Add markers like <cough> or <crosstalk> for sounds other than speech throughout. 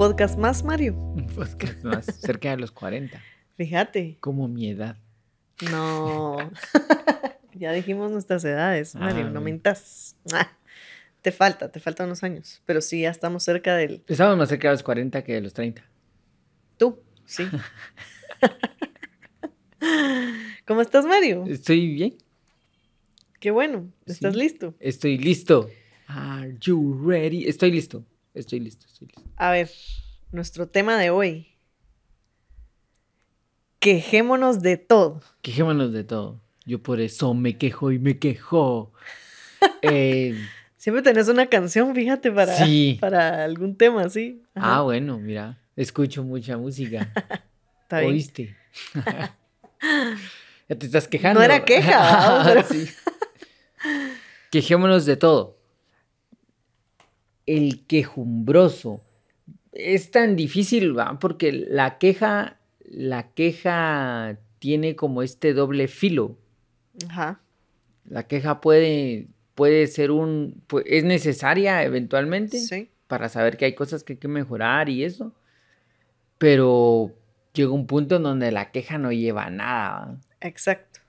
podcast más, Mario. Un podcast <laughs> más, cerca de los 40. Fíjate. Como mi edad. No. <laughs> ya dijimos nuestras edades, Mario, Ah, no mentas. Te falta, te faltan unos años. Pero sí, ya estamos cerca del. Estamos más cerca de los 40 que de los 30. Tú, sí. <laughs> ¿Cómo estás, Mario? Estoy bien. Qué bueno. ¿Estás Sí. listo? Estoy listo. Are you ready? Estoy listo. Estoy listo. Estoy listo. A ver, nuestro tema de hoy. Quejémonos de todo. Quejémonos de todo. Yo por eso me quejo y me quejo. <laughs> Eh, Siempre tenés una canción, fíjate, para, Sí. para algún tema, ¿sí? Ajá, ah, bueno, mira. Escucho mucha música. <laughs> ¿Oíste? <laughs> ya te estás quejando. No era queja. Pero- Sí. Quejémonos de todo. El quejumbroso. Es tan difícil, ¿va? Porque la queja, la queja tiene como este doble filo. Ajá. La queja puede, puede ser un, es necesaria eventualmente Sí. para saber que hay cosas que hay que mejorar y eso. Pero llega un punto en donde la queja no lleva a nada. ¿va? Exacto.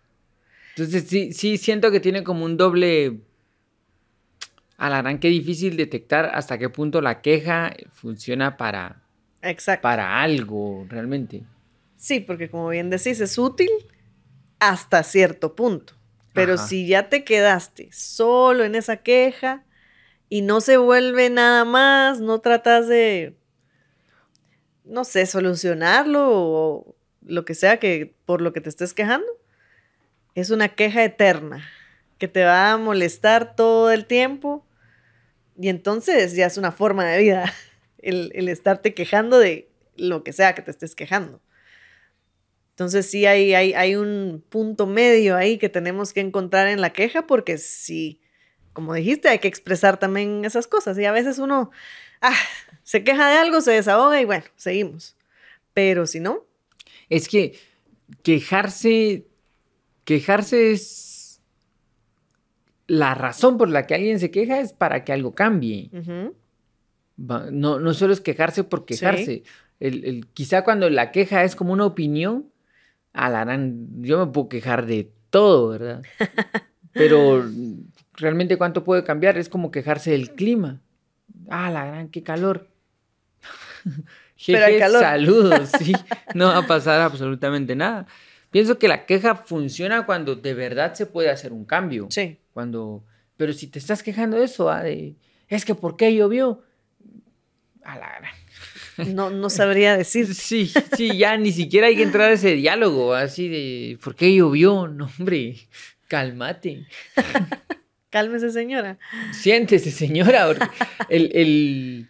Entonces sí, sí siento que tiene como un doble... A la gran que difícil detectar hasta qué punto la queja funciona para, Exacto. para algo realmente. Sí, porque como bien decís, es útil hasta cierto punto. Pero Ajá. si ya te quedaste solo en esa queja y no se vuelve nada más, no tratas de, no sé, solucionarlo o lo que sea que por lo que te estés quejando, es una queja eterna que te va a molestar todo el tiempo y entonces ya es una forma de vida <laughs> el, el estarte quejando de lo que sea que te estés quejando. Entonces sí hay, hay, hay un punto medio ahí que tenemos que encontrar en la queja porque sí, como dijiste, hay que expresar también esas cosas. Y a veces uno ah, se queja de algo, se desahoga y bueno, seguimos. Pero si no, Es que quejarse, quejarse es... La razón por la que alguien se queja es para que algo cambie. No, no solo es quejarse por quejarse. El, el- quizá cuando la queja es como una opinión, a la gran, yo me puedo quejar de todo, ¿verdad? <laughs> Pero realmente cuánto puede cambiar es como quejarse del clima. Ah, la gran, qué calor. <laughs> Pero Jeje, calor. Saludos, sí. <laughs> No va a pasar absolutamente nada. Pienso que la queja funciona cuando de verdad se puede hacer un cambio. sí, Cuando, pero si te estás quejando de eso, ah, de, es que ¿por qué llovió? A la gran. <laughs> no, no sabría decir. <laughs> Sí, sí, ya ni siquiera hay que entrar a ese diálogo, así de, ¿por qué llovió? No, hombre, cálmate. <laughs> Cálmese, señora. Siéntese, señora. El, el-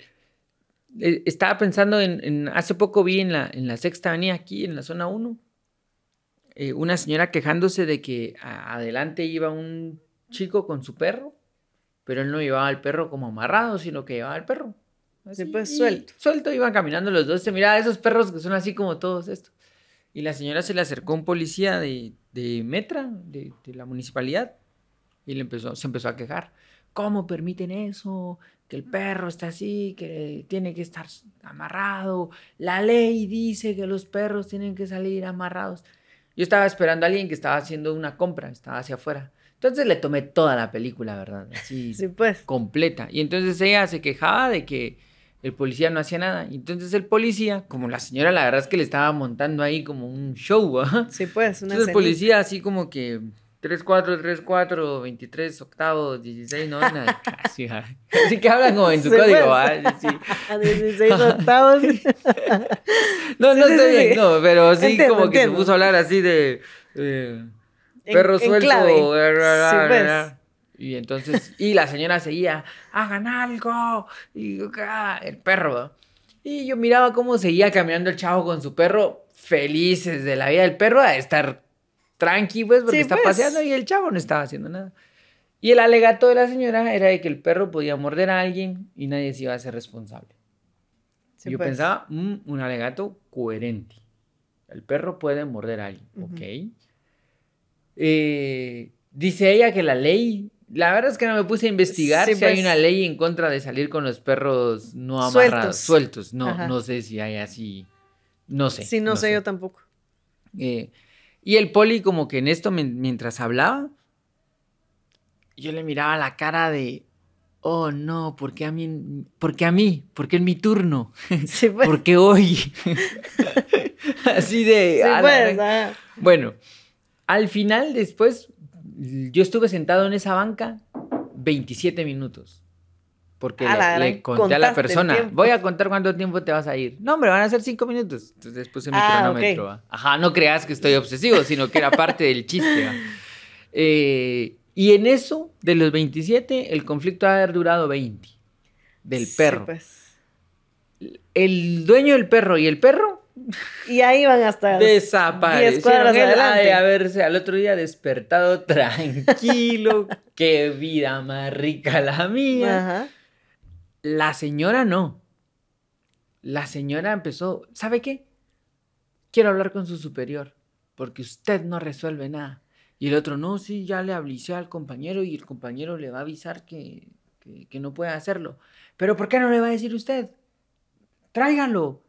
estaba pensando en, en- hace poco vi en la, en la sexta avenida aquí, en la zona 1, eh, una señora quejándose de que a- adelante iba un chico con su perro, pero él no llevaba al perro como amarrado, sino que llevaba al perro. Sí, pues, suelto. Suelto, iban caminando los dos. Se miraba esos perros que son así como todos estos. Y la señora se le acercó a un policía de, de Metra, de, de la municipalidad, y le empezó, se empezó a quejar. ¿Cómo permiten eso? Que el perro está así, que tiene que estar amarrado. La ley dice que los perros tienen que salir amarrados. Yo estaba esperando a alguien que estaba haciendo una compra, estaba hacia afuera. Entonces le tomé toda la película, ¿verdad? Así, <laughs> Sí, pues. completa. Y entonces ella se quejaba de que el policía no hacía nada. Y entonces el policía, como la señora, la verdad es que le estaba montando ahí como un show, ¿ah? Sí, pues. Una Entonces el policía así como que 3, 4, 3, 4, 23 octavos, 16 novena. <laughs> Así, así que hablan como en su código. ¿ah? Sí. A 16 octavos. <laughs> No, no Sí, sí, bien, no, pero sí Entiendo, como que entiendo. se puso a hablar así de eh, En- perro en suelto. bla, Sí, bla, pues. bla. Y entonces, y la señora seguía, hagan algo. Y ah, el perro. ¿no? Y yo miraba cómo seguía caminando el chavo con su perro, felices de la vida del perro, a estar tranqui, pues, porque Sí, está pues. paseando y el chavo no estaba haciendo nada. Y el alegato de la señora era de que el perro podía morder a alguien y nadie se iba a hacer responsable. Sí, Yo pues. pensaba, "Mm, un alegato coherente. El perro puede morder a alguien. ¿ok? Eh, dice ella que la ley La verdad es que no me puse a investigar Sí, si hay pues. una ley en contra de salir con los perros no amarrados, Sueltos. sueltos. No, Ajá. no sé si hay así. No sé. Sí, no, sé, yo tampoco. Eh, y el poli como que en esto, mientras hablaba, yo le miraba la cara de, oh no, ¿por qué a mí? ¿Por qué a mí? ¿Por qué en mi turno? <laughs> Sí, pues. ¿Por qué hoy? <laughs> Así de... Sí, pues, ah. Bueno, al final después, yo estuve sentado en esa banca 27 minutos. Porque A le, la le conté a la persona, voy a contar cuánto tiempo te vas a ir. No, hombre, van a ser 5 minutos. Entonces puse mi Ah, cronómetro. Ajá, no creas que estoy obsesivo, sino que era parte del chiste. Eh, y en eso, de los 27, el conflicto ha haber durado 20. Del Sí, perro. pues. El dueño del perro y el perro Y ahí van hasta 10 Desaparecieron. Él ha adelante. de haberse al otro día despertado <laughs> tranquilo. Qué vida más rica la mía. Ajá. La señora no. La señora empezó, ¿sabe qué? Quiero hablar con su superior, porque usted no resuelve nada. Y el otro, no, sí, ya le avisé al compañero y el compañero le va a avisar que, que, que no puede hacerlo. Pero ¿por qué no le va a decir usted? Tráiganlo,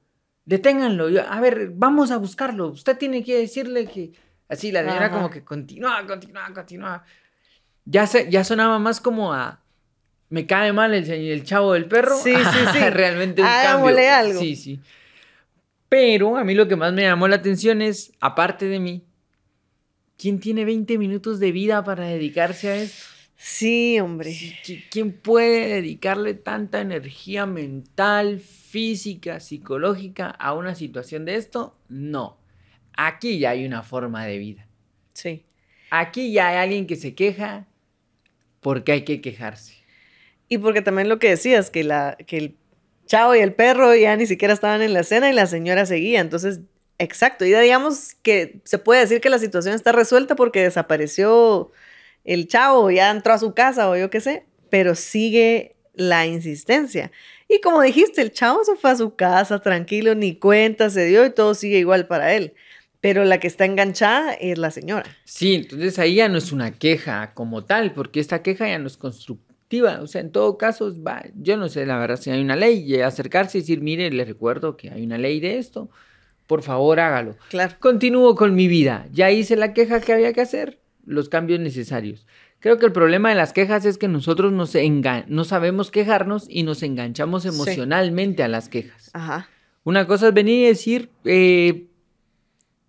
deténganlo. A ver, vamos a buscarlo. Usted tiene que decirle que... Así, la señora Ajá. como que continúa, continúa, continúa. Ya, se, ya sonaba más como a... Me cae mal el, el chavo del perro. Sí, sí, <laughs> sí. Realmente un Hagámosle cambio. algo. Sí, sí. Pero a mí lo que más me llamó la atención es, aparte de mí, ¿quién tiene 20 minutos de vida para dedicarse a esto? Sí, hombre. ¿Quién puede dedicarle tanta energía mental, física, psicológica a una situación de esto? No. Aquí ya hay una forma de vida. Sí. Aquí ya hay alguien que se queja porque hay que quejarse. Y porque también lo que decías, que, la, que el chavo y el perro ya ni siquiera estaban en la escena y la señora seguía. Entonces, exacto. Y digamos que se puede decir que la situación está resuelta porque desapareció el chavo, ya entró a su casa o yo qué sé, pero sigue la insistencia. Y como dijiste, el chavo se fue a su casa tranquilo, ni cuenta se dio y todo sigue igual para él. Pero la que está enganchada es la señora. Sí, entonces ahí ya no es una queja como tal, porque esta queja ya no es constructiva. O sea, en todo caso, va, yo no sé la verdad si hay una ley, y acercarse y decir, mire, le recuerdo que hay una ley de esto, por favor hágalo. Claro. Continúo con mi vida, ya hice la queja que había que hacer, los cambios necesarios. Creo que el problema de las quejas es que nosotros nos enga- no sabemos quejarnos y nos enganchamos Sí. emocionalmente a las quejas. Ajá. Una cosa es venir y decir, eh,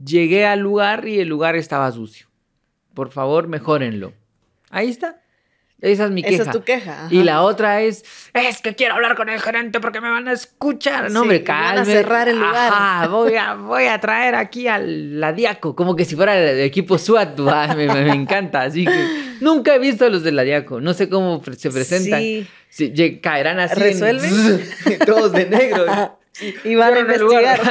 llegué al lugar y el lugar estaba sucio. Por favor, mejórenlo. Ahí está. Esa es mi queja. Esa es tu queja. Y la otra es, es que quiero hablar con el gerente porque me van a escuchar. No, Sí, hombre, y van a calme. cerrar el lugar. Ajá, voy a, voy a traer aquí al la Diaco, como que si fuera el equipo SWAT. <laughs> Me, me- me encanta. Así que nunca he visto a los de la Diaco. No sé cómo se presentan. Sí. Caerán así. en- ¿Resuelven? <laughs> todos de negro. <laughs> Y van a investigar.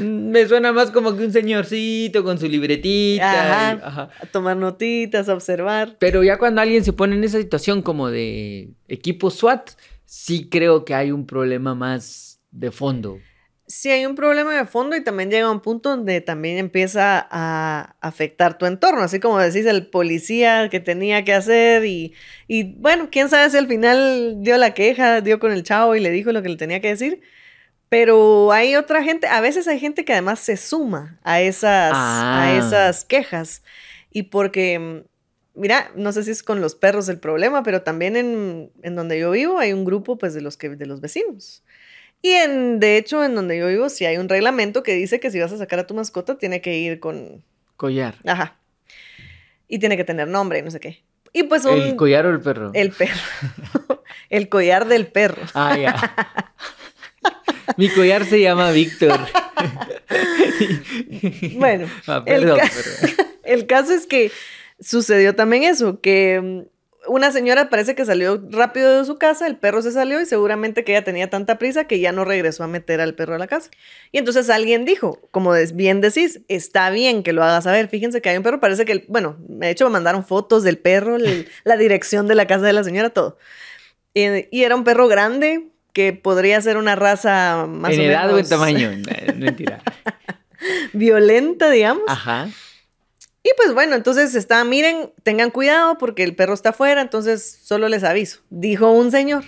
Me suena más como que un señorcito con su libretita. Ajá. y- ajá. A tomar notitas, a observar. Pero ya cuando alguien se pone en esa situación como de equipo SWAT, sí creo que hay un problema más de fondo. Sí hay un problema de fondo y también llega un punto donde también empieza a afectar tu entorno, así como decís el policía que tenía que hacer y, y bueno, quién sabe si al final dio la queja, dio con el chavo y le dijo lo que le tenía que decir, pero hay otra gente, a veces hay gente que además se suma a esas, Ah. a esas quejas y porque, mm, mira, no sé si es con los perros el problema, pero también en, en donde yo vivo hay un grupo pues de los, que, de los vecinos. Y en, de hecho, en donde yo vivo, sí hay un reglamento que dice que si vas a sacar a tu mascota, tiene que ir con. Collar. Ajá. Y tiene que tener nombre y no sé qué. Y pues un. ¿El collar o el perro? el perro. <laughs> el collar del perro. Ah, ya. <laughs> Mi collar se llama Víctor. <laughs> Bueno, Ah, el, perdón, ca- perdón. <laughs> el caso es que sucedió también eso, que mm, una señora parece que salió rápido de su casa, el perro se salió y seguramente que ella tenía tanta prisa que ya no regresó a meter al perro a la casa. Y entonces alguien dijo, como bien decís, está bien que lo hagas saber, fíjense que hay un perro, parece que, el, bueno, de hecho me mandaron fotos del perro, el- la dirección de la casa de la señora, todo. Y, y era un perro grande que podría ser una raza más en o edad o en tamaño. No, <laughs> Mentira. violenta, digamos. Ajá. Y pues bueno, entonces está, miren, tengan cuidado porque el perro está afuera, entonces solo les aviso, dijo un señor.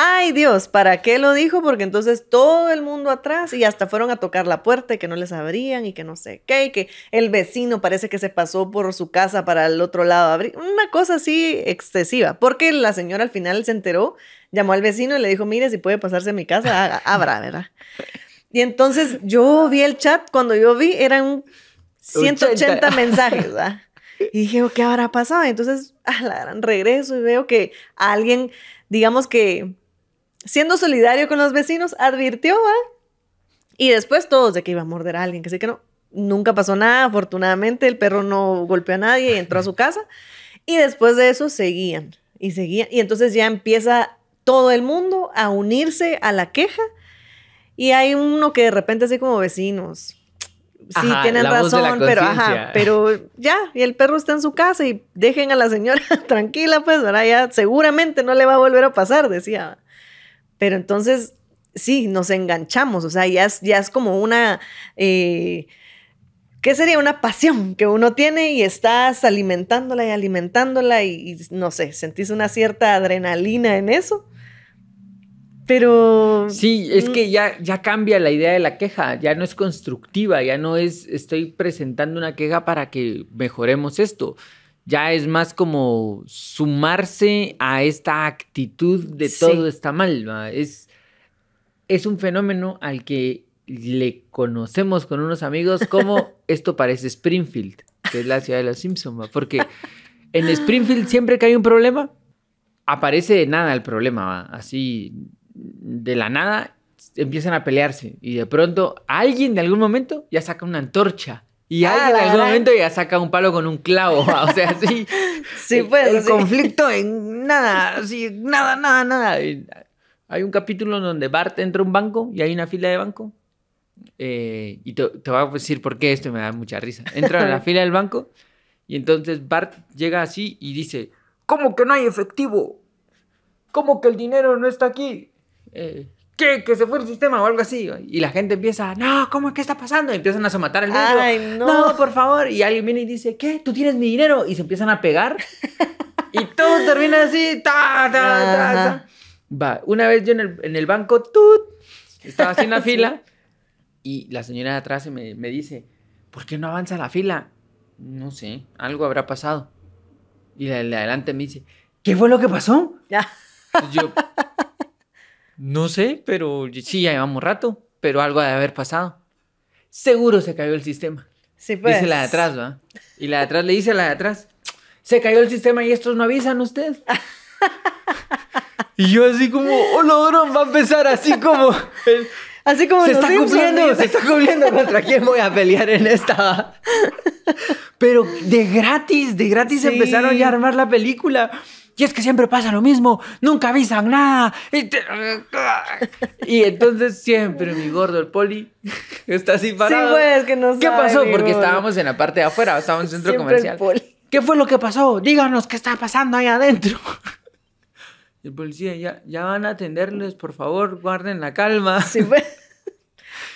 Ay Dios, ¿para qué lo dijo? Porque entonces todo el mundo atrás y hasta fueron a tocar la puerta y que no les abrían y que no sé qué, y que el vecino parece que se pasó por su casa para el otro lado abrir. Una cosa así excesiva, porque la señora al final se enteró, llamó al vecino y le dijo, mire, si puede pasarse a mi casa, abra, ¿verdad? Y entonces yo vi el chat, cuando yo vi eran 180 mensajes, ¿verdad? <laughs> Y dije, ¿qué habrá pasado? Entonces, a la gran regreso y veo que alguien, digamos que siendo solidario con los vecinos, advirtió, ¿va? Y después todos de que iba a morder a alguien, que sí que no. Nunca pasó nada, afortunadamente el perro no golpeó a nadie y entró a su casa. Y después de eso seguían y seguían. Y entonces ya empieza todo el mundo a unirse a la queja. Y hay uno que de repente así como vecinos. Sí, tienen razón, pero ajá, pero ya, y el perro está en su casa y dejen a la señora <laughs> tranquila, pues ahora ya seguramente no le va a volver a pasar, decía. Pero entonces, sí, nos enganchamos, o sea, ya es, ya es como una... Eh, ¿Qué sería una pasión que uno tiene y estás alimentándola y alimentándola y, no sé, sentís una cierta adrenalina en eso? Pero... Sí, es que ya, ya cambia la idea de la queja, ya no es constructiva, ya no es estoy presentando una queja para que mejoremos esto ya es más como sumarse a esta actitud de todo está mal. Es, es un fenómeno al que le conocemos con unos amigos como <laughs> esto parece Springfield, que es la ciudad de los Simpsons, porque <laughs> en Springfield siempre que hay un problema, aparece de nada el problema, así de la nada empiezan a pelearse y de pronto alguien de algún momento ya saca una antorcha y alguien en algún momento ya saca un palo con un clavo. <laughs> O sea, sí. sí, pues. El conflicto en nada, así, nada, nada, nada. Hay un capítulo donde Bart entra a un banco y hay una fila de banco. Eh, y te, voy a decir por qué esto me da mucha risa. Entra a la <laughs> fila del banco y entonces Bart llega así y dice: ¿Cómo que no hay efectivo? ¿Cómo que el dinero no está aquí? Eh, ¿qué? Que se fue el sistema o algo así. Y la gente empieza, no, ¿cómo? ¿Qué está pasando? Y empiezan a matar el dinero. Ay, no. no, por favor. Y alguien viene y dice, ¿qué? ¿Tú tienes mi dinero? Y se empiezan a pegar. y todo termina así, ta, ta, ta, Va, una vez yo en el, en el banco, tut, estaba en la <laughs> fila. Y la señora de atrás me, me dice, ¿por qué no avanza la fila? No sé, algo habrá pasado. Y la de adelante me dice, ¿qué fue lo que pasó? Ya. yo, no sé, pero sí, ya llevamos rato, pero algo de haber pasado. Seguro se cayó el sistema. Sí, pues. Dice la de atrás, ¿va? Y la de atrás le dice a la de atrás, se cayó el sistema y estos no avisan usted. <laughs> y yo así como, oh, ladrón, va a empezar así como... así como se está cumpliendo, se está cumpliendo contra quién voy a pelear en esta. <laughs> Pero de gratis, de gratis empezaron ya a armar la película. Y es que siempre pasa lo mismo, nunca avisan nada. Y, entonces siempre mi gordo, el poli, está así parado. Sí, pues, que no ¿Qué pasó? Porque estábamos en la parte de afuera, estábamos en un centro comercial. ¿Qué fue lo que pasó? Díganos qué está pasando ahí adentro. Y <laughs> el policía, ya, ya van a atenderles, por favor, guarden la calma. Sí, pues.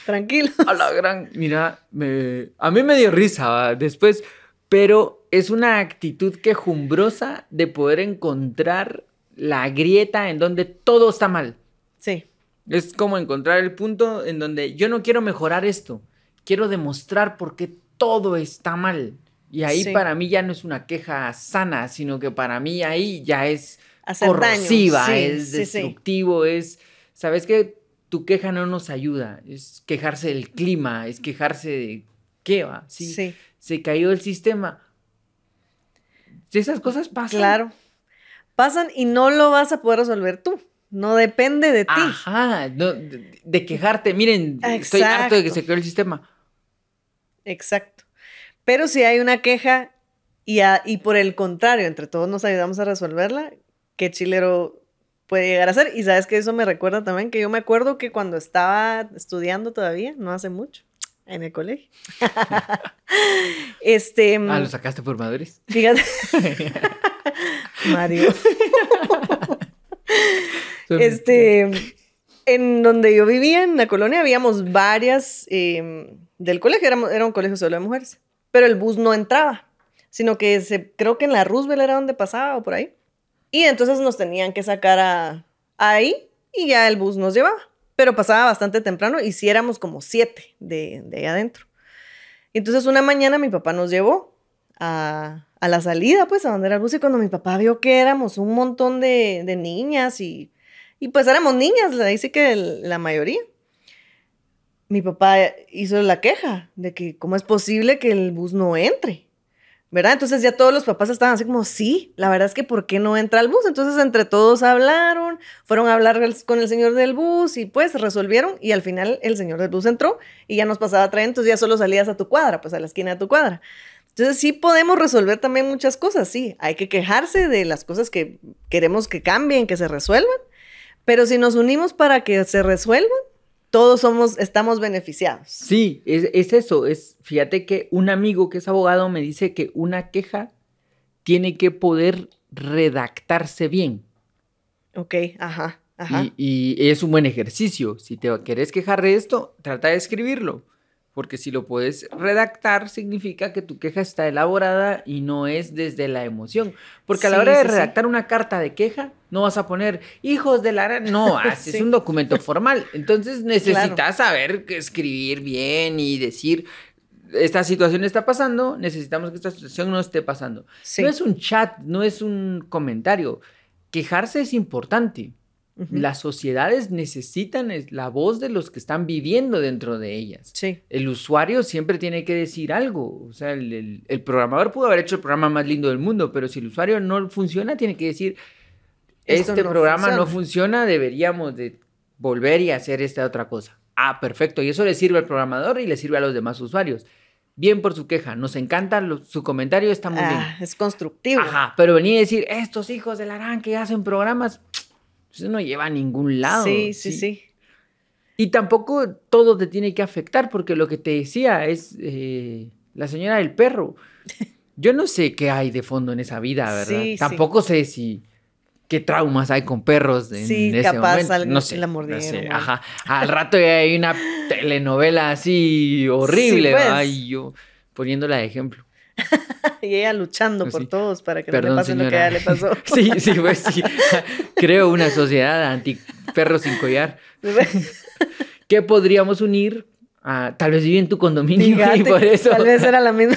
Tranquilo. A la gran. Mira, me, a mí me dio risa. Después, pero es una actitud quejumbrosa de poder encontrar la grieta en donde todo está mal. Sí. Es como encontrar el punto en donde yo no quiero mejorar esto, quiero demostrar por qué todo está mal. Y ahí para mí ya no es una queja sana, sino que para mí ahí ya es corrosiva, es destructivo, es, ¿sabes qué? Tu queja no nos ayuda, es quejarse del clima, es quejarse de qué va, ¿sí? sí se cayó el sistema. Esas cosas pasan. Claro. Pasan y no lo vas a poder resolver tú. No depende de ti. Ajá, de, quejarte. Miren, estoy harto de que se cayó el sistema. Exacto. Pero si hay una queja y, y por el contrario, entre todos nos ayudamos a resolverla, qué chilero puede llegar a ser. Y sabes que eso me recuerda también que yo me acuerdo que cuando estaba estudiando todavía, no hace mucho, en el colegio. <laughs> este. Ah, lo sacaste por madres. Fíjate. <laughs> Mario. <laughs> este. En donde yo vivía, en la colonia, habíamos varias em, del colegio, era, era un colegio solo de mujeres. pero el bus no entraba, sino que se, creo que en la Roosevelt era donde pasaba o por ahí. Y entonces nos tenían que sacar a, ahí y ya el bus nos llevaba. Pero pasaba bastante temprano y si éramos como siete de, ahí adentro. Entonces una mañana mi papá nos llevó a, a, la salida, pues a donde era el bus y cuando mi papá vio que éramos un montón de, de niñas y, pues éramos niñas, ahí sí que la mayoría. Mi papá hizo la queja de que cómo es posible que el bus no entre. ¿Verdad? Entonces ya todos los papás estaban así como, sí, la verdad es que ¿por qué no entra el bus? Entonces entre todos hablaron, fueron a hablar con el señor del bus y pues resolvieron y al final el señor del bus entró y ya nos pasaba a traer, entonces ya solo salías a tu cuadra, pues a la esquina de tu cuadra. Entonces sí podemos resolver también muchas cosas, sí, hay que quejarse de las cosas que queremos que cambien, que se resuelvan, pero si nos unimos para que se resuelvan, todos somos, estamos beneficiados. Sí, es, es, eso. Es, fíjate que un amigo que es abogado me dice que una queja tiene que poder redactarse bien. Ok, ajá, ajá. Y, y es un buen ejercicio. Si te querés quejar de esto, trata de escribirlo. Porque si lo puedes redactar, significa que tu queja está elaborada y no es desde la emoción. Porque a la hora de redactar una carta de queja, no vas a poner hijos de la... No, <laughs> es un documento formal. Entonces necesitas saber escribir bien y decir, esta situación está pasando, necesitamos que esta situación no esté pasando. No es un chat, no es un comentario. Quejarse es importante. Las sociedades necesitan la voz de los que están viviendo dentro de ellas. Sí. El usuario siempre tiene que decir algo. O sea, el, programador pudo haber hecho el programa más lindo del mundo, pero si el usuario no funciona, tiene que decir, este programa no funciona, deberíamos de volver y hacer esta otra cosa. Ah, perfecto. Y eso le sirve al programador y le sirve a los demás usuarios. Bien por su queja, nos encanta su comentario, está muy bien. Ah, es constructivo. Ajá, pero venir a decir, estos hijos de la gran que hacen programas, eso no lleva a ningún lado. Sí, sí, sí. Y tampoco todo te tiene que afectar, porque lo que te decía es eh, la señora del perro. <laughs> Yo no sé qué hay de fondo en esa vida, ¿verdad? tampoco sé si qué traumas hay con perros en, sí, ese capaz momento. no sé, la mordieron. ajá. Al rato ya hay una <laughs> telenovela así horrible, pues. Ay, yo poniéndola de ejemplo. <laughs> y ella luchando por todos para que no le pase lo que a ella le pasó. <laughs> sí, sí, pues sí. <laughs> Creo una sociedad anti perro sin collar. ¿Qué podríamos unir? a tal vez vive en tu condominio y por eso. Tal vez era la misma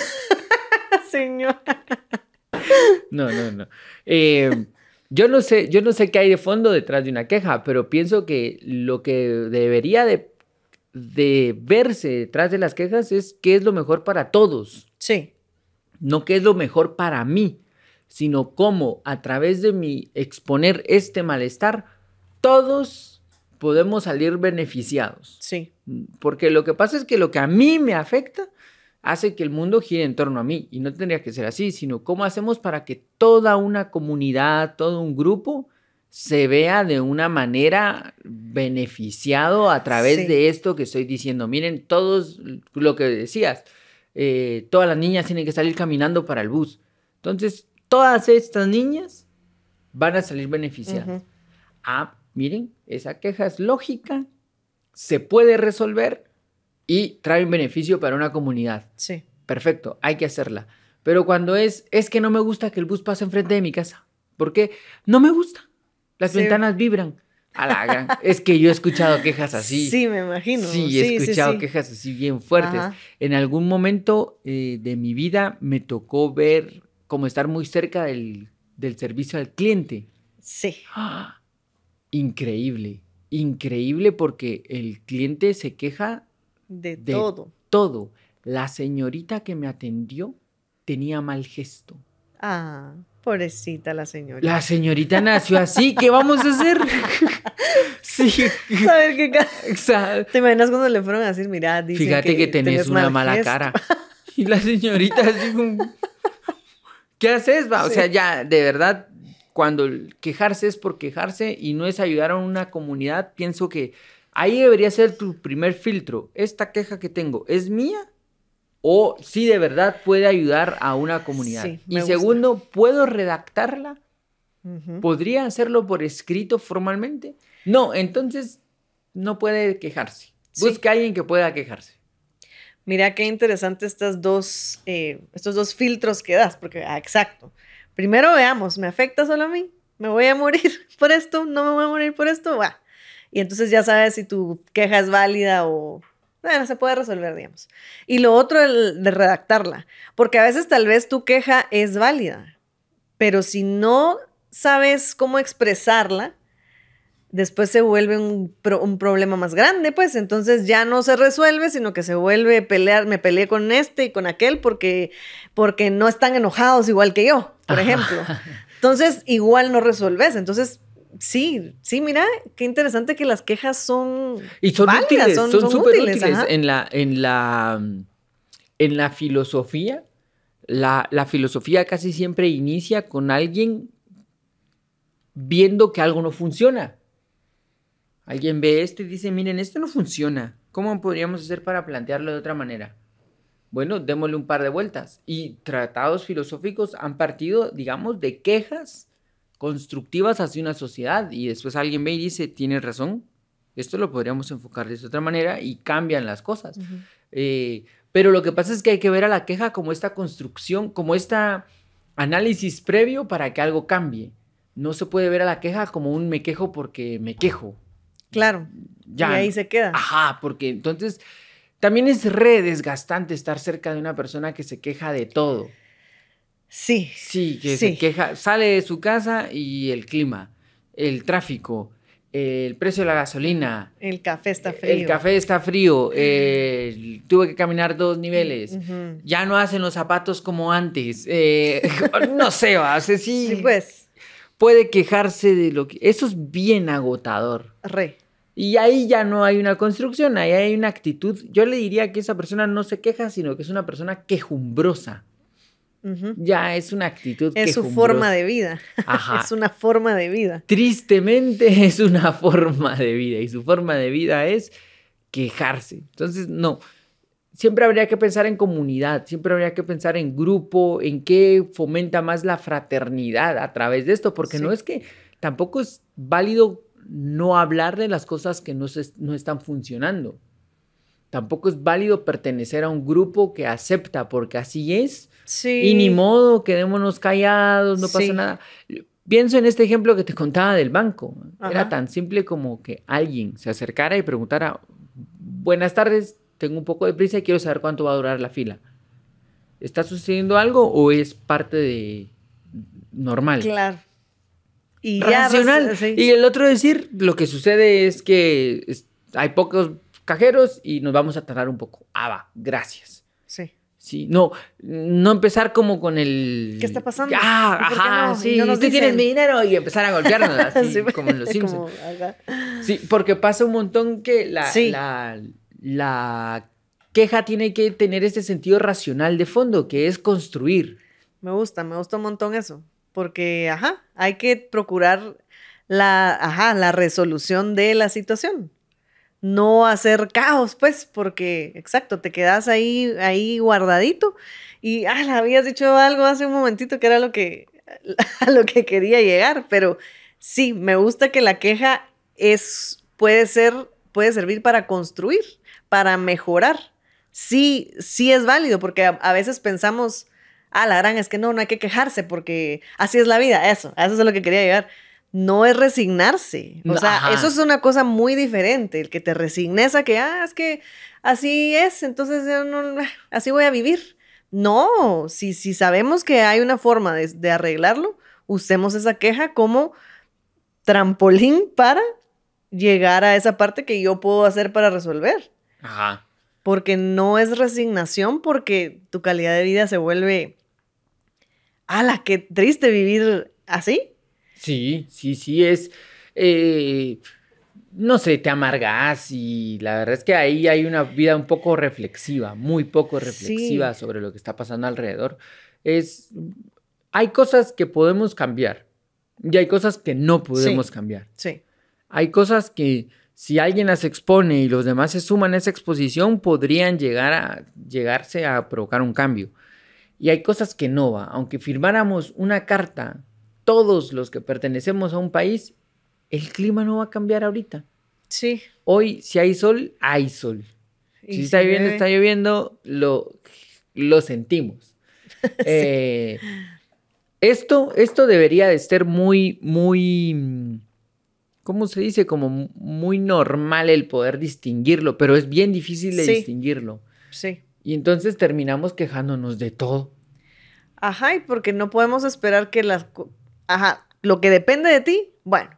señora. No, no, no. Eh, yo no sé, yo no sé qué hay de fondo detrás de una queja, pero pienso que lo que debería de, de verse detrás de las quejas es qué es lo mejor para todos. Sí no qué es lo mejor para mí, sino cómo a través de mi exponer este malestar, todos podemos salir beneficiados. Sí. Porque lo que pasa es que lo que a mí me afecta hace que el mundo gire en torno a mí. Y no tendría que ser así, sino cómo hacemos para que toda una comunidad, todo un grupo se vea de una manera beneficiado a través de esto que estoy diciendo. Miren, todos lo que decías, eh, todas las niñas tienen que salir caminando para el bus. Entonces, todas estas niñas van a salir beneficiadas. Ah, miren, esa queja es lógica, se puede resolver y trae un beneficio para una comunidad. Sí. Perfecto, hay que hacerla. Pero cuando es, es que no me gusta que el bus pase enfrente de mi casa. ¿Por qué? No me gusta. Las ventanas vibran. Es que yo he escuchado quejas así. Sí, me imagino. Sí, he escuchado quejas así bien fuertes. En algún momento eh, de mi vida me tocó ver como estar muy cerca del, servicio al cliente. Sí. <gasps> Increíble, increíble porque el cliente se queja de, de todo. Todo. La señorita que me atendió tenía mal gesto. Ah. Pobrecita la señorita. La señorita nació así, ¿qué vamos a hacer? <laughs> sí. A ver qué Exacto. ¿Te imaginas cuando le fueron a decir, mira, dicen Fíjate que, tenés una mala cara. Y la señorita así como, ¿qué haces? Va? O sea, ya, de verdad, cuando quejarse es por quejarse y no es ayudar a una comunidad, pienso que ahí debería ser tu primer filtro. Esta queja que tengo, ¿es mía? o si de verdad puede ayudar a una comunidad. y segundo, ¿puedo redactarla? ¿Podría hacerlo por escrito formalmente? No, entonces no puede quejarse. Busca a alguien que pueda quejarse. Mira qué interesante estas dos, eh, estos dos filtros que das, porque, ah, exacto. Primero veamos, ¿me afecta solo a mí? ¿Me voy a morir <laughs> por esto? ¿No me voy a morir por esto? Va. Y entonces ya sabes si tu queja es válida o... Bueno, se puede resolver, digamos. Y lo otro, el de redactarla. Porque a veces tal vez tu queja es válida, pero si no sabes cómo expresarla, después se vuelve un, problema más grande, pues entonces ya no se resuelve, sino que se vuelve pelear, me peleé con este y con aquel porque, porque no están enojados igual que yo, por ejemplo. <laughs> Entonces, igual no resuelves. Entonces, sí, sí, mira, qué interesante que las quejas son y son útiles, son, súper útiles, en la en la en la filosofía. La, la filosofía casi siempre inicia con alguien viendo que algo no funciona. Alguien ve esto y dice, miren, esto no funciona. ¿Cómo podríamos hacer para plantearlo de otra manera? Bueno, démosle un par de vueltas. Y tratados filosóficos han partido, digamos, de quejas constructivas hacia una sociedad. Y después alguien ve y dice, tiene razón, esto lo podríamos enfocar de otra manera y cambian las cosas. Eh, pero lo que pasa es que hay que ver a la queja como esta construcción, como este análisis previo para que algo cambie. No se puede ver a la queja como un me quejo porque me quejo. Claro. Ya. Y ahí se queda. Ajá, porque entonces también es re desgastante estar cerca de una persona que se queja de todo. Sí. Sí, que se queja, sale de su casa y el clima, el tráfico, el precio de la gasolina. El café está frío. El café está frío. tuve que caminar dos niveles. Ya no hacen los zapatos como antes. Eh, <laughs> no sé, va. sí. Sí, pues. Puede quejarse de lo que. Eso es bien agotador. Re. Y ahí ya no hay una construcción, ahí hay una actitud. Yo le diría que esa persona no se queja, sino que es una persona quejumbrosa. Ya es una actitud. Es su forma de vida. <laughs> Ajá. es una forma de vida. Tristemente <laughs> es una forma de vida y su forma de vida es quejarse. Entonces, no. Siempre habría que pensar en comunidad, siempre habría que pensar en grupo, en qué fomenta más la fraternidad a través de esto, porque no es que tampoco es válido no hablar de las cosas que no, no están funcionando. Tampoco es válido pertenecer a un grupo que acepta, porque así es. Sí. Y ni modo, quedémonos callados, no pasa nada. Pienso en este ejemplo que te contaba del banco. Era tan simple como que alguien se acercara y preguntara, buenas tardes, tengo un poco de prisa y quiero saber cuánto va a durar la fila. ¿Está sucediendo algo o es parte de normal? Claro. Y racional. Y el otro decir, lo que sucede es que hay pocos cajeros y nos vamos a tardar un poco. Ah, va, gracias. Sí. Sí, no, no empezar como con el... ¿Qué está pasando? Ah, ajá, sí, no usted tiene mi dinero y empezar a golpearnos, <laughs> así como en los Simpsons. sí, porque pasa un montón que la, la, la queja tiene que tener ese sentido racional de fondo, que es construir. Me gusta, me gusta un montón eso porque, ajá, hay que procurar la, ajá, la resolución de la situación. No hacer caos, pues, porque, exacto, te quedas ahí, ahí guardadito y, ah, habías dicho algo hace un momentito que era lo que, <laughs> a lo que quería llegar, pero sí, me gusta que la queja es, puede ser, puede servir para construir, para mejorar. Sí, sí es válido, porque a veces pensamos, ah, la gran es que no, no hay que quejarse porque así es la vida, eso, a eso es a lo que quería llegar. No es resignarse. O sea, eso es una cosa muy diferente, el que te resignes a que, ah, es que así es, entonces no, así voy a vivir. No, si, si sabemos que hay una forma de, de arreglarlo, usemos esa queja como trampolín para llegar a esa parte que yo puedo hacer para resolver. Ajá. Porque no es resignación, porque tu calidad de vida se vuelve ¡Hala, qué triste vivir así! Sí, sí, sí, es... Eh, no sé, te amargas y la verdad es que ahí hay una vida un poco reflexiva, muy poco reflexiva sobre lo que está pasando alrededor. Es, hay cosas que podemos cambiar y hay cosas que no podemos cambiar. Sí. Hay cosas que si alguien las expone y los demás se suman a esa exposición, podrían llegar a llegarse a provocar un cambio. Y hay cosas que no va. Aunque firmáramos una carta, todos los que pertenecemos a un país, el clima no va a cambiar ahorita. Sí. Hoy, si hay sol, hay sol. Si está lloviendo, está lloviendo, lo, lo sentimos. <laughs> Eh, esto, esto debería de ser muy, muy, ¿cómo se dice? Como muy normal el poder distinguirlo, pero es bien difícil de distinguirlo. Sí. Y entonces terminamos quejándonos de todo. Ajá, y porque no podemos esperar que las... Ajá, lo que depende de ti, bueno,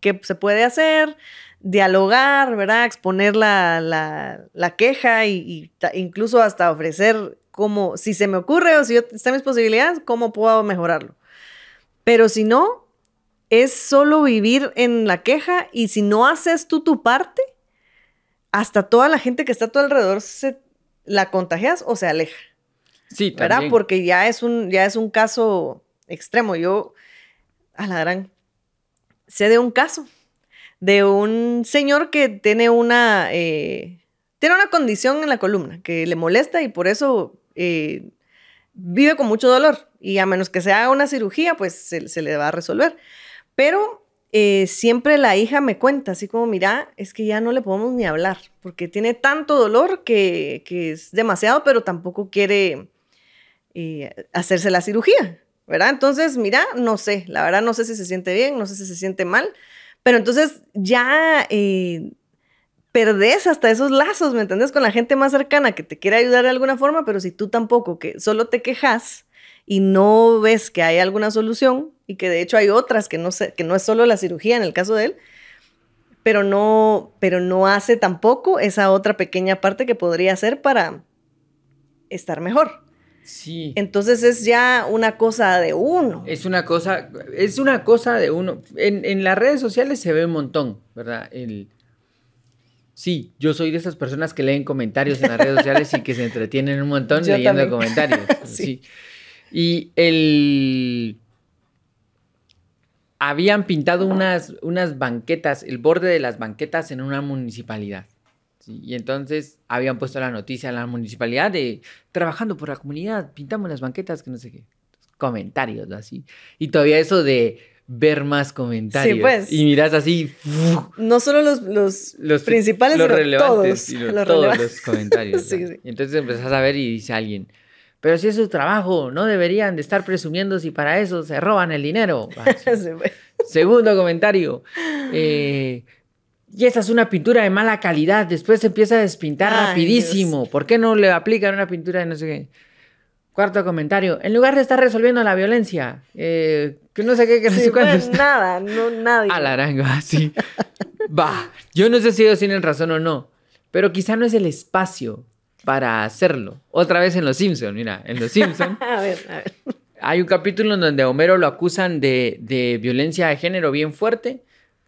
¿qué se puede hacer? Dialogar, ¿verdad? Exponer la, queja y, incluso hasta ofrecer cómo, si se me ocurre o si están mis posibilidades, cómo puedo mejorarlo. Pero si no, es solo vivir en la queja y si no haces tú tu parte, hasta toda la gente que está a tu alrededor se la contagias o se aleja. Sí, ¿verdad? Porque ya es un, ya es un caso extremo. Yo, a la gran, sé de un caso de un señor que tiene una, eh, tiene una condición en la columna que le molesta y por eso eh, vive con mucho dolor. Y a menos que se haga una cirugía, pues se, le va a resolver. Pero eh, siempre la hija me cuenta, así como, mira, es que ya no le podemos ni hablar, porque tiene tanto dolor que, que es demasiado, pero tampoco quiere hacerse la cirugía, ¿verdad? Entonces, mira, no sé, la verdad no sé si se siente bien, no sé si se siente mal, pero entonces ya eh, perdés hasta esos lazos, ¿me entiendes? Con la gente más cercana que te quiere ayudar de alguna forma, pero si tú tampoco, que solo te quejas y no ves que hay alguna solución y que de hecho hay otras que no, sé, que no es solo la cirugía en el caso de él, pero no, pero no hace tampoco esa otra pequeña parte que podría hacer para estar mejor. Sí. Entonces es ya una cosa de uno. Es una cosa, es una cosa de uno. En, las redes sociales se ve un montón, ¿verdad? El, sí, yo soy de esas personas que leen comentarios en las redes sociales y que se entretienen un montón <laughs> leyendo comentarios. <laughs> sí. Y el... Habían pintado unas, unas banquetas, el borde de las banquetas en una municipalidad y entonces habían puesto la noticia en la municipalidad de trabajando por la comunidad, pintamos las banquetas, que no sé qué. Comentarios así. Y todavía eso de ver más comentarios. Sí, pues. Y miras así. No solo los, los, principales, los relevantes, todos, todos los comentarios. <laughs> Y entonces empezás a ver y dice alguien. Pero si es su trabajo, no deberían de estar presumiendo si para eso se roban el dinero. <laughs> Pues. Segundo comentario. Eh, y esa es una pintura de mala calidad, después se empieza a despintar rapidísimo. ¿Por qué no le aplican una pintura de no sé qué? Cuarto comentario, en lugar de estar resolviendo la violencia, eh, que no sé qué, que no sé pues, nada, no, nadie. A la aranga, sí. Va, yo no sé si ellos tienen razón o no, pero quizá no es el espacio para hacerlo. Otra vez en Los Simpsons, mira, en Los Simpsons. <laughs> a ver, a ver. Hay un capítulo en donde a Homero lo acusan de, de violencia de género bien fuerte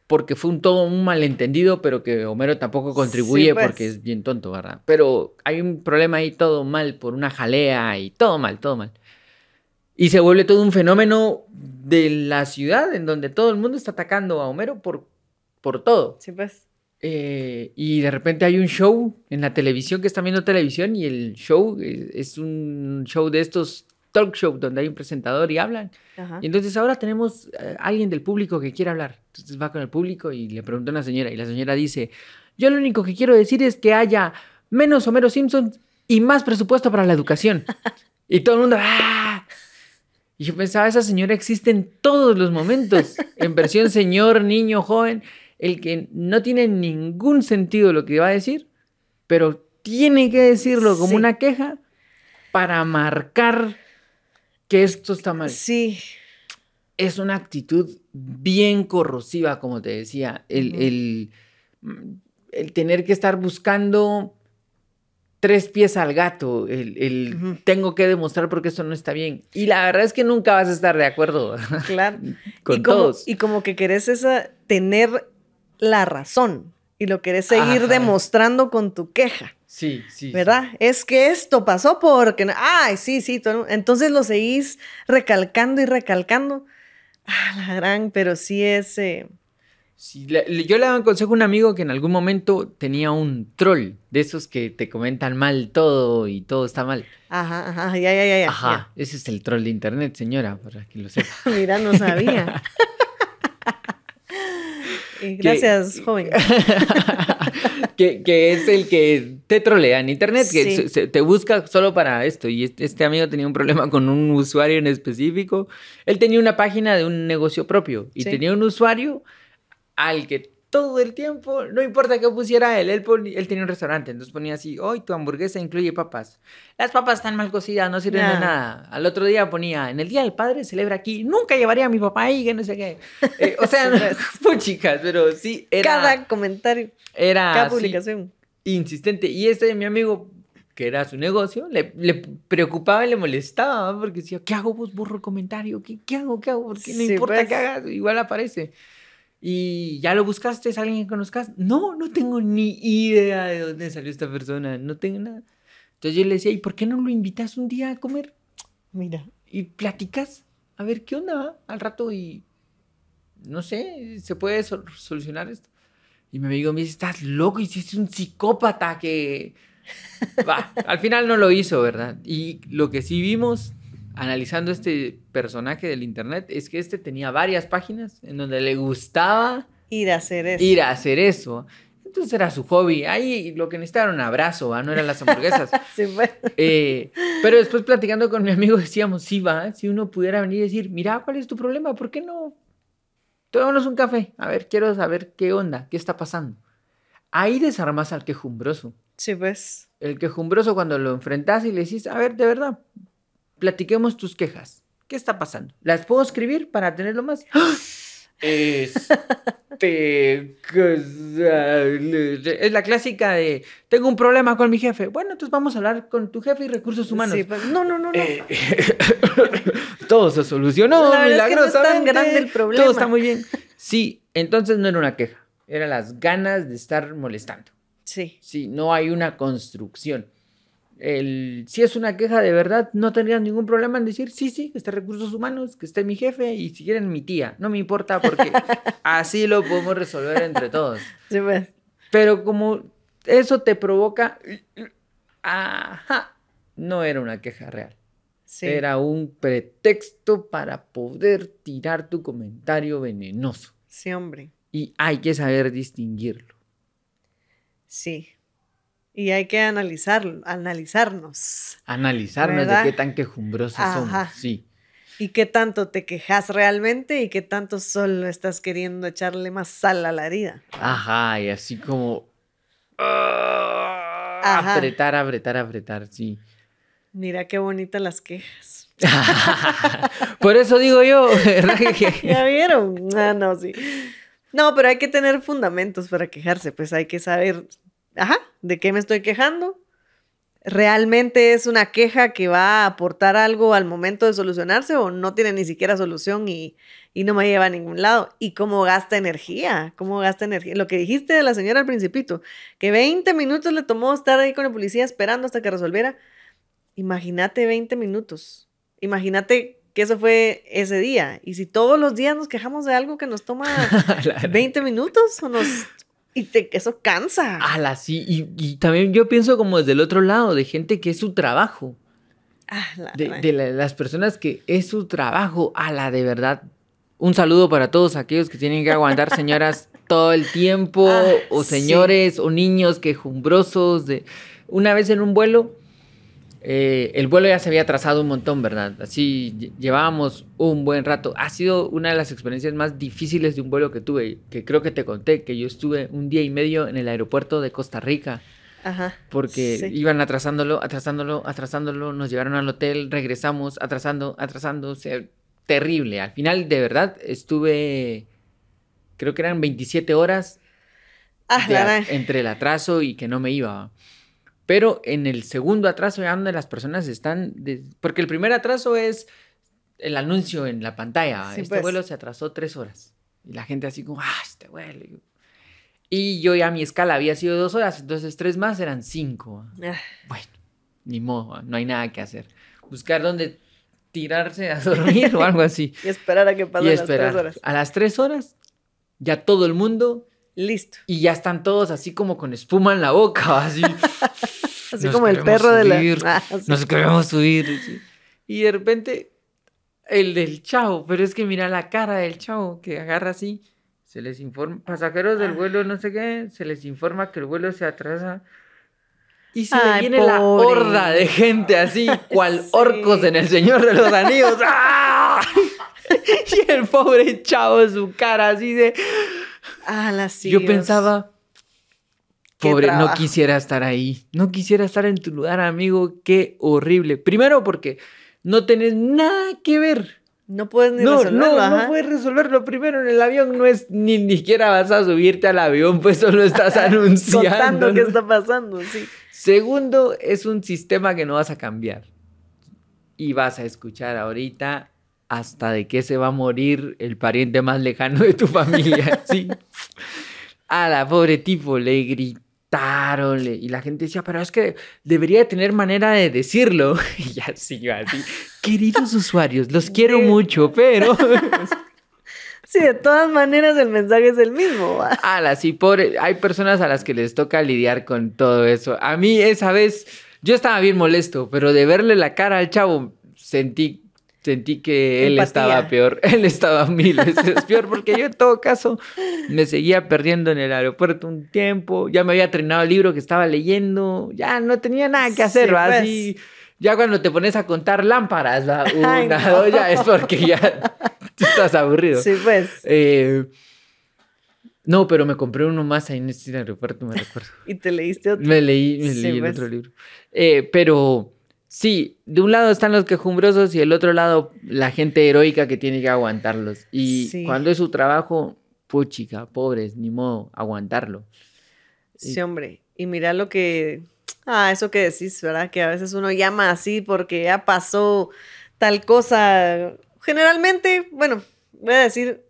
porque fue un todo un malentendido, pero que Homero tampoco contribuye pues. porque es bien tonto, ¿verdad? Pero hay un problema ahí todo mal por una jalea y todo mal, todo mal. Y se vuelve todo un fenómeno de la ciudad en donde todo el mundo está atacando a Homero por, por todo. Sí, pues. Eh, y de repente hay un show en la televisión que están viendo televisión y el show es un show de estos talk show donde hay un presentador y hablan. Y entonces ahora tenemos eh, alguien del público que quiere hablar. Entonces va con el público y le pregunta a una señora y la señora dice, yo lo único que quiero decir es que haya menos Homero Simpson y más presupuesto para la educación. <laughs> y todo el mundo, ¡ah! Y yo pensaba, esa señora existe en todos los momentos, en versión señor, niño, joven, el que no tiene ningún sentido lo que va a decir, pero tiene que decirlo como una queja para marcar que esto está mal. Sí. Es una actitud bien corrosiva, como te decía. El, el, tener que estar buscando tres pies al gato, el, tengo que demostrar porque esto no está bien. Y la verdad es que nunca vas a estar de acuerdo. Claro. <laughs> con y como, todos. Y como que querés esa, tener la razón y lo querés seguir demostrando con tu queja. Sí, sí. ¿Verdad? Es que esto pasó porque... Ay, sí, sí. Entonces lo seguís recalcando y recalcando. Ah, la gran, pero sí es... Eh, yo le daba un consejo a un amigo que en algún momento tenía un troll de esos que te comentan mal todo y todo está mal. Ajá, ajá, ya, ya, ya. Ajá, ese es el troll de internet, señora, para que lo sepa. <laughs> Mira, no sabía. <laughs> Gracias, joven. <laughs> que, que es el que te trolea en internet, que Sí. se- se- te busca solo para esto. Y este, este amigo tenía un problema con un usuario en específico. Él tenía una página de un negocio propio y Sí. tenía un usuario al que todo el tiempo, no importa qué pusiera él, él, él tenía un restaurante, entonces ponía así, hoy tu hamburguesa incluye papas. Las papas están mal cocidas, no sirven de Ya. nada. Al otro día ponía, en el Día del Padre celebra aquí, nunca llevaría a mi papá ahí, que no sé qué. <laughs> Eh, o sea, pues. <laughs> fue chicas, pero sí, era, Cada comentario, era cada publicación. insistente. Y este mi amigo, que era su negocio, le, le preocupaba y le molestaba, porque decía, ¿qué hago vos? Borro el comentario, ¿qué, qué hago? ¿Qué hago? Porque no Sí, importa pues. qué hagas, igual aparece. Y ya lo buscaste, es alguien que conozcas. No, no tengo ni idea de dónde salió esta persona, no tengo nada. Entonces yo le decía, ¿y por qué no lo invitas un día a comer? Mira. y platicas a ver qué onda al rato y no sé, se puede sol- solucionar esto. Y mi amigo me dice, estás loco, y si es un psicópata que... Va, al final no lo hizo, ¿verdad? Y lo que sí vimos analizando este personaje del internet es que este tenía varias páginas en donde le gustaba Ir a hacer eso. ir a hacer eso. Entonces era su hobby. Ahí lo que necesitaba era un abrazo, ¿va? no eran las hamburguesas. <laughs> Sí, pues. Eh, pero después platicando con mi amigo decíamos, sí va, si uno pudiera venir y decir, mira, ¿cuál es tu problema? ¿Por qué no? Tomémonos un café. A ver, quiero saber qué onda, qué está pasando. Ahí desarmas al quejumbroso. Sí, pues. El quejumbroso cuando lo enfrentas y le decís, a ver, de verdad, platiquemos tus quejas. ¿Qué está pasando? ¿Las puedo escribir para tenerlo más? <gasps> Este. <laughs> Es la clásica de. Tengo un problema con mi jefe. Bueno, entonces vamos a hablar con tu jefe y recursos humanos. Sí, pues. No, no, no, no. Eh, <laughs> todo se solucionó. La verdad es que no es tan milagrosamente, grande el problema. Todo está muy bien. Sí, entonces no era una queja. Eran las ganas de estar molestando. Sí. Sí, no hay una construcción. El, si es una queja de verdad, no tendrían ningún problema en decir, sí, sí, que esté recursos humanos, que esté mi jefe y si quieren mi tía. No me importa porque <laughs> así lo podemos resolver entre todos. Sí, pues. Pero como eso te provoca, ajá, no era una queja real. Sí. Era un pretexto para poder tirar tu comentario venenoso. Sí, hombre. Y hay que saber distinguirlo. Sí. Y hay que analizarlo, analizarnos. Analizarnos ¿Verdad? de qué tan quejumbrosos Ajá. somos. Sí. Y qué tanto te quejas realmente y qué tanto solo estás queriendo echarle más sal a la herida. Ajá, y así como. ah, Ajá. Apretar, apretar, apretar, sí. Mira qué bonitas las quejas. <laughs> Por eso digo yo, <laughs> <laughs> ¿Ya vieron? Ah, no, sí. No, pero hay que tener fundamentos para quejarse, pues hay que saber, ajá, ¿de qué me estoy quejando? ¿Realmente es una queja que va a aportar algo al momento de solucionarse o no tiene ni siquiera solución y, y no me lleva a ningún lado? ¿Y cómo gasta energía? ¿Cómo gasta energía? Lo que dijiste de la señora al principito, que 20 minutos le tomó estar ahí con la policía esperando hasta que resolviera. Imagínate 20 minutos. Imagínate que eso fue ese día. Y si todos los días nos quejamos de algo que nos toma <laughs> 20 minutos o nos... Y te- eso cansa. Ala, sí. Y, y también yo pienso como desde el otro lado, de gente que es su trabajo. Ah, De, la- de la- las personas que es su trabajo. Ala, de verdad. Un saludo para todos aquellos que tienen que aguantar señoras <laughs> todo el tiempo. Ah, o sí. señores o niños quejumbrosos. De... Una vez en un vuelo, eh, el vuelo ya se había atrasado un montón, ¿verdad? Así lle- llevábamos un buen rato. Ha sido una de las experiencias más difíciles de un vuelo que tuve, que creo que te conté, que yo estuve un día y medio en el aeropuerto de Costa Rica, Ajá. porque Sí. iban atrasándolo, atrasándolo, atrasándolo, nos llevaron al hotel, regresamos, atrasando, atrasando, o sea, terrible. Al final, de verdad, estuve, creo que eran 27 horas Ah, de la entre el atraso y que no me iba. Pero en el segundo atraso ya donde las personas están, de- porque el primer atraso es el anuncio en la pantalla. Sí, este pues. vuelo se atrasó tres horas. Y la gente así como, ah, este vuelo. Y- yo ya mi escala había sido dos horas, entonces tres más eran cinco. Ah, Bueno, ni modo, no hay nada que hacer. Buscar dónde tirarse a <laughs> dormir o algo así. y esperar a que pasen las tres horas. A las tres horas, ya todo el mundo Listo. y ya están todos así como con espuma en la boca, así. <laughs> Así Nos como el perro de la... <laughs> Ah, sí. Nos queremos subir. sí. Y de repente, el del chavo, pero es que mira la cara del chavo que agarra así, Se les informa, pasajeros del vuelo, no sé qué, se les informa que el vuelo se atrasa. Y se le viene la horda de gente así, <laughs> cual Sí. orcos en el Señor de los Anillos. ¡Ah! <laughs> Y el pobre chavo, su cara así de. Ah, Yo pensaba, pobre, no quisiera estar ahí. No quisiera estar en tu lugar, amigo. Qué horrible. Primero porque no tenés nada que ver. No puedes ni No, resolverlo, no, ajá. no puedes resolverlo. Primero en el avión no es ni, ni siquiera vas a subirte al avión, pues solo estás <laughs> anunciando. Contando qué está pasando, sí. Segundo, es un sistema que no vas a cambiar. Y vas a escuchar ahorita hasta de qué se va a morir el pariente más lejano de tu familia. <laughs> sí. A la pobre tipo le le- y la gente decía, pero es que debería de tener manera de decirlo. <laughs> Y ya siguió así. Queridos usuarios, los <laughs> quiero mucho, pero... <laughs> Sí, de todas maneras el mensaje es el mismo. Ala, sí, pobre. Hay personas a las que les toca lidiar con todo eso. A mí esa vez, yo estaba bien molesto, pero de verle la cara al chavo, sentí, sentí que él Empatía. estaba peor. <laughs> Él estaba mil veces peor, porque yo en todo caso me seguía perdiendo en el aeropuerto un tiempo. Ya me había terminado el libro que estaba leyendo. Ya no tenía nada que hacer, Sí, ¿va? pues. Así. Ya cuando te pones a contar lámparas, ¿va? <laughs> Ay, Una, no. dos, ya es porque ya <laughs> estás aburrido. Sí, pues. Eh, no, pero me compré uno más ahí en este aeropuerto, me recuerdo. Y te leíste otro. Me leí, me Sí, leí el pues. otro libro. Eh, pero sí, de un lado están los quejumbrosos y del otro lado la gente heroica que tiene que aguantarlos. Y Sí. cuando es su trabajo, puchica, pobres, ni modo, aguantarlo. Sí, hombre. Y mira lo que. Ah, eso que decís, ¿verdad? Que a veces uno llama así porque ya pasó tal cosa. Generalmente, bueno, voy a decir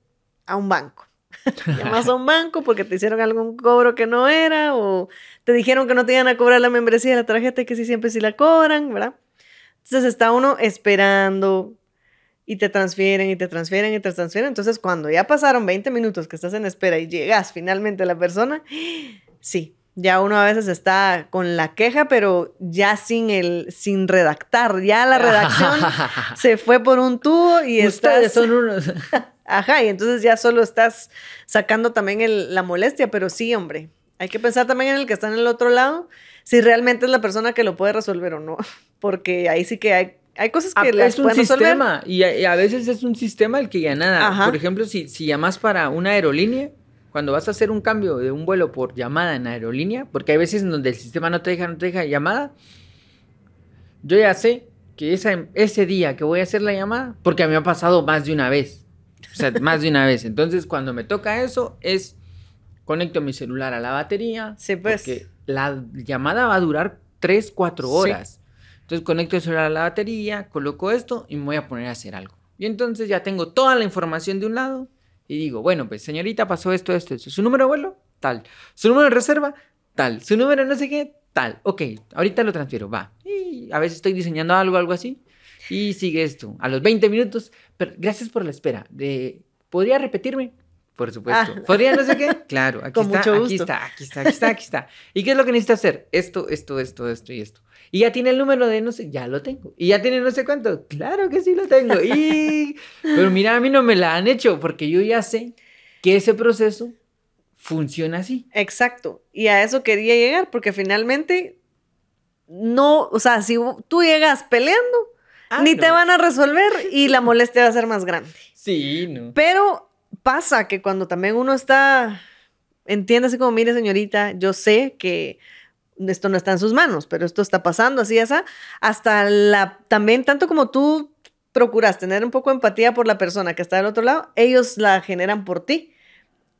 a un banco. <laughs> Llamas a un <laughs> banco porque te hicieron algún cobro que no era o te dijeron que no te iban a cobrar la membresía de la tarjeta y que sí siempre sí la cobran, ¿verdad? Entonces está uno esperando y te transfieren y te transfieren y te transfieren. Entonces cuando ya pasaron 20 minutos que estás en espera y llegas finalmente a la persona, <gasps> sí, ya uno a veces está con la queja, pero ya sin el, sin redactar, ya la redacción <laughs> se fue por un tubo y Ustedes estás... son unos... Ajá, y entonces ya solo estás sacando también el- la molestia, pero sí, hombre, hay que pensar también en el que está en el otro lado, si realmente es la persona que lo puede resolver o no, <laughs> porque ahí sí que hay, hay cosas que Ah, las es un resolver. sistema y a, y a veces es un sistema el que ya nada. Ajá. Por ejemplo, si, si llamas para una aerolínea, cuando vas a hacer un cambio de un vuelo por llamada en aerolínea, porque hay veces en donde el sistema no te deja, no te deja llamada, yo ya sé que esa, ese día que voy a hacer la llamada, porque a mí me ha pasado más de una vez, sea, más de una vez. Entonces, cuando me toca eso, es conecto mi celular a la batería, Sí, pues. porque la llamada va a durar 3, 4 Sí. horas. Entonces conecto el celular a la batería, coloco esto y me voy a poner a hacer algo. Y entonces ya tengo toda la información de un lado y digo, bueno, pues señorita, pasó esto, esto, esto. ¿Su número de vuelo? Tal. ¿Su número de reserva? Tal. ¿Su número no sé qué? Tal. Ok, ahorita lo transfiero, va. Y a veces estoy diseñando algo, algo así. Y sigue esto. A los 20 minutos, pero gracias por la espera. ¿Podría repetirme? Por supuesto. Ah. ¿Podría no sé qué? <laughs> Claro, aquí Con está, mucho aquí gusto. está, aquí está, aquí está, aquí está. ¿Y qué es lo que necesita hacer? Esto, esto, esto, esto y esto. Y ya tiene el número de no sé, ya lo tengo. Y ya tiene no sé cuánto, claro que sí lo tengo. Y... <laughs> Pero mira, a mí no me la han hecho porque yo ya sé que ese proceso funciona así. Exacto. Y a eso quería llegar, porque finalmente no, o sea, si tú llegas peleando, Ah, ni no. te van a resolver y la molestia va a ser más grande. Sí, no. Pero pasa que cuando también uno está, entiende así como, mire señorita, yo sé que esto no está en sus manos, pero esto está pasando así, esa, hasta la, también tanto como tú procuras tener un poco de empatía por la persona que está del otro lado, ellos la generan por ti.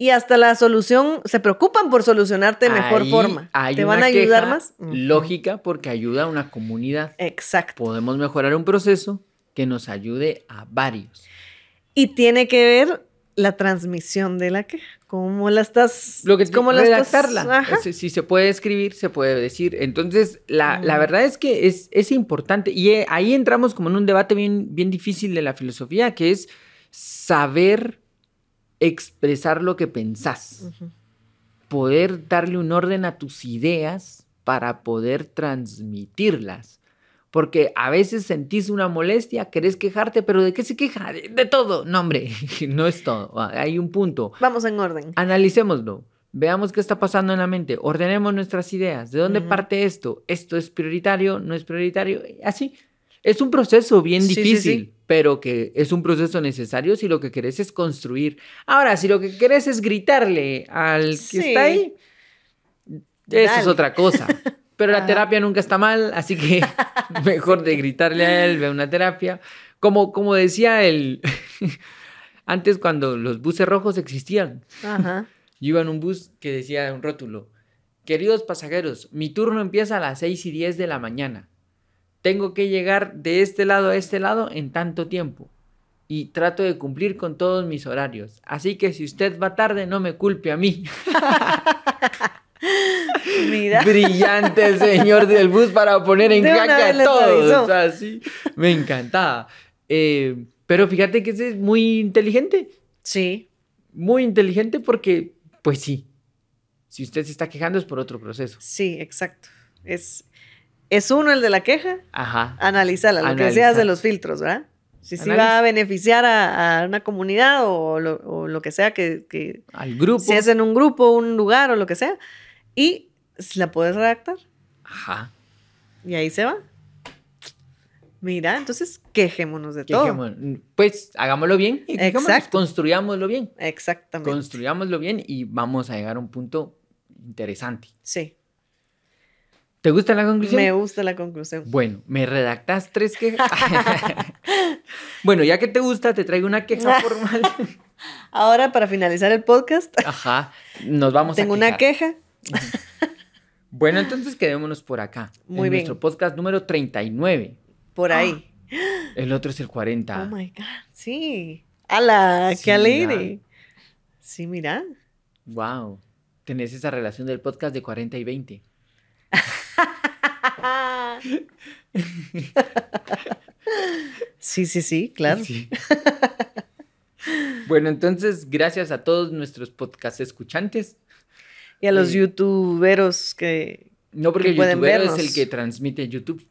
Y hasta la solución, se preocupan por solucionarte de mejor Ahí forma. hay ¿Te van a ayudar más? Lógica porque ayuda a una comunidad. Exacto. Podemos mejorar un proceso que nos ayude a varios. Y tiene que ver la transmisión de la queja. ¿Cómo la estás? Lo que cómo la estás- redactarla. Ajá. Si, si se puede escribir, se puede decir. Entonces, la, la verdad es que es, es importante. Y eh, ahí entramos como en un debate bien, bien difícil de la filosofía, que es saber expresar lo que pensás. Poder darle un orden a tus ideas para poder transmitirlas. Porque a veces sentís una molestia, querés quejarte, pero ¿de qué se queja? De, de todo. No, hombre, <laughs> no es todo. Hay un punto. Vamos en orden. Analicémoslo. Veamos qué está pasando en la mente. Ordenemos nuestras ideas. ¿De dónde parte esto? ¿Esto es prioritario? ¿No es prioritario? Así. Es un proceso bien Sí, difícil, sí. pero que es un proceso necesario si lo que querés es construir. Ahora, si lo que querés es gritarle al que está ahí, eso es otra cosa. <laughs> Pero la Ajá. terapia nunca está mal, así que <laughs> mejor de gritarle a él, ve una terapia. Como, como decía él, <laughs> antes cuando los buses rojos existían, Ajá. yo iba en un bus que decía un rótulo, queridos pasajeros, mi turno empieza a las 6 y 10 de la mañana. Tengo que llegar de este lado a este lado en tanto tiempo. Y trato de cumplir con todos mis horarios. Así que si usted va tarde, no me culpe a mí. <laughs> Mira. Brillante el señor del bus para poner en vez a todos. avisó. O sea, sí, me encantaba. Eh, pero fíjate que ese es muy inteligente. Sí. Muy inteligente porque, pues sí, si usted se está quejando es por otro proceso. Sí, exacto. Es, es uno el de la queja, Ajá. analizarla, lo que decías Analizar. de los filtros, ¿verdad? Si sí Analiza. va a beneficiar a, a una comunidad o lo, o lo que sea que, que- Al grupo. si es en un grupo, un lugar o lo que sea, y la puedes redactar Ajá. y ahí se va. Mira, entonces quejémonos de todo. Quejémonos. Pues hagámoslo bien y Exacto. construyámoslo bien. Exactamente. Construyámoslo bien y vamos a llegar a un punto interesante. sí, ¿Te gusta la conclusión? me gusta la conclusión. Bueno, me redactas tres quejas. <laughs> bueno, ya que te gusta, te traigo una queja <laughs> formal. Ahora, para finalizar el podcast, Ajá. Nos vamos tengo a una queja. Bueno, entonces quedémonos por acá. Muy en bien. Nuestro podcast número 39. Por ahí. <gasps> El otro es el 40. Oh my God. Sí. ¡Hala! Sí, ¡Qué alegre! mira. Sí, mira. Wow. Tenés esa relación del podcast de 40 y 20. <laughs> Sí, sí, sí, claro. Sí. bueno, entonces, gracias a todos nuestros podcast escuchantes. Y a los Sí. youtuberos que. No porque Que el pueden youtuber es el que transmite YouTube.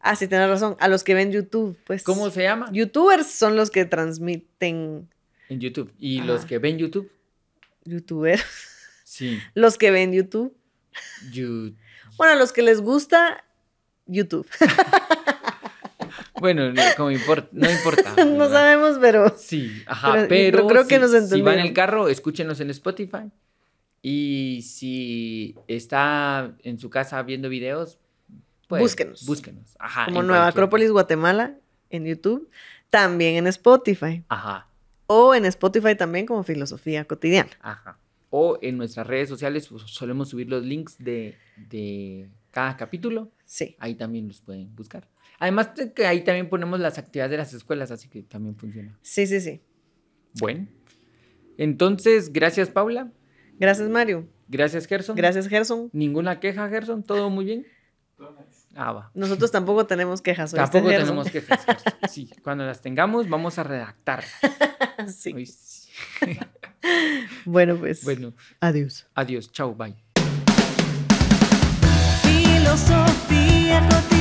Ah, sí, tienes razón. A los que ven YouTube, pues. ¿Cómo se llama? Youtubers son los que transmiten. En YouTube. Y Ajá. los que ven YouTube. Youtubers. Sí. Los que ven YouTube. You- Bueno, a los que les gusta YouTube. <laughs> Bueno, no, como importa, no importa. <laughs> no ¿verdad? sabemos, pero. Sí, ajá, Pero- creo que si, nos si va en el carro, escúchenos en Spotify. Y si está en su casa viendo videos, pues Búsquenos. Búsquenos. Ajá. como Nueva cualquier- Acrópolis Guatemala en YouTube. También en Spotify. Ajá, O en Spotify también como Filosofía Cotidiana. ajá. O en nuestras redes sociales pues, solemos subir los links de, de cada capítulo. Sí. Ahí también los pueden buscar. Además que ahí también ponemos las actividades de las escuelas, así que también funciona. Sí, sí, sí. Bueno. Entonces, gracias Paula. Gracias, Mario. Gracias Gerson. Gracias, Gerson. Ninguna queja, Gerson. ¿Todo muy bien? Ah, va. Nosotros tampoco tenemos quejas. ¿oíste, Tampoco tenemos quejas. Gerson. Sí, cuando las tengamos vamos a redactar. <laughs> Sí. <laughs> Bueno, pues. Bueno, Adiós. adiós. Chao, bye. Filosofía cotidiana.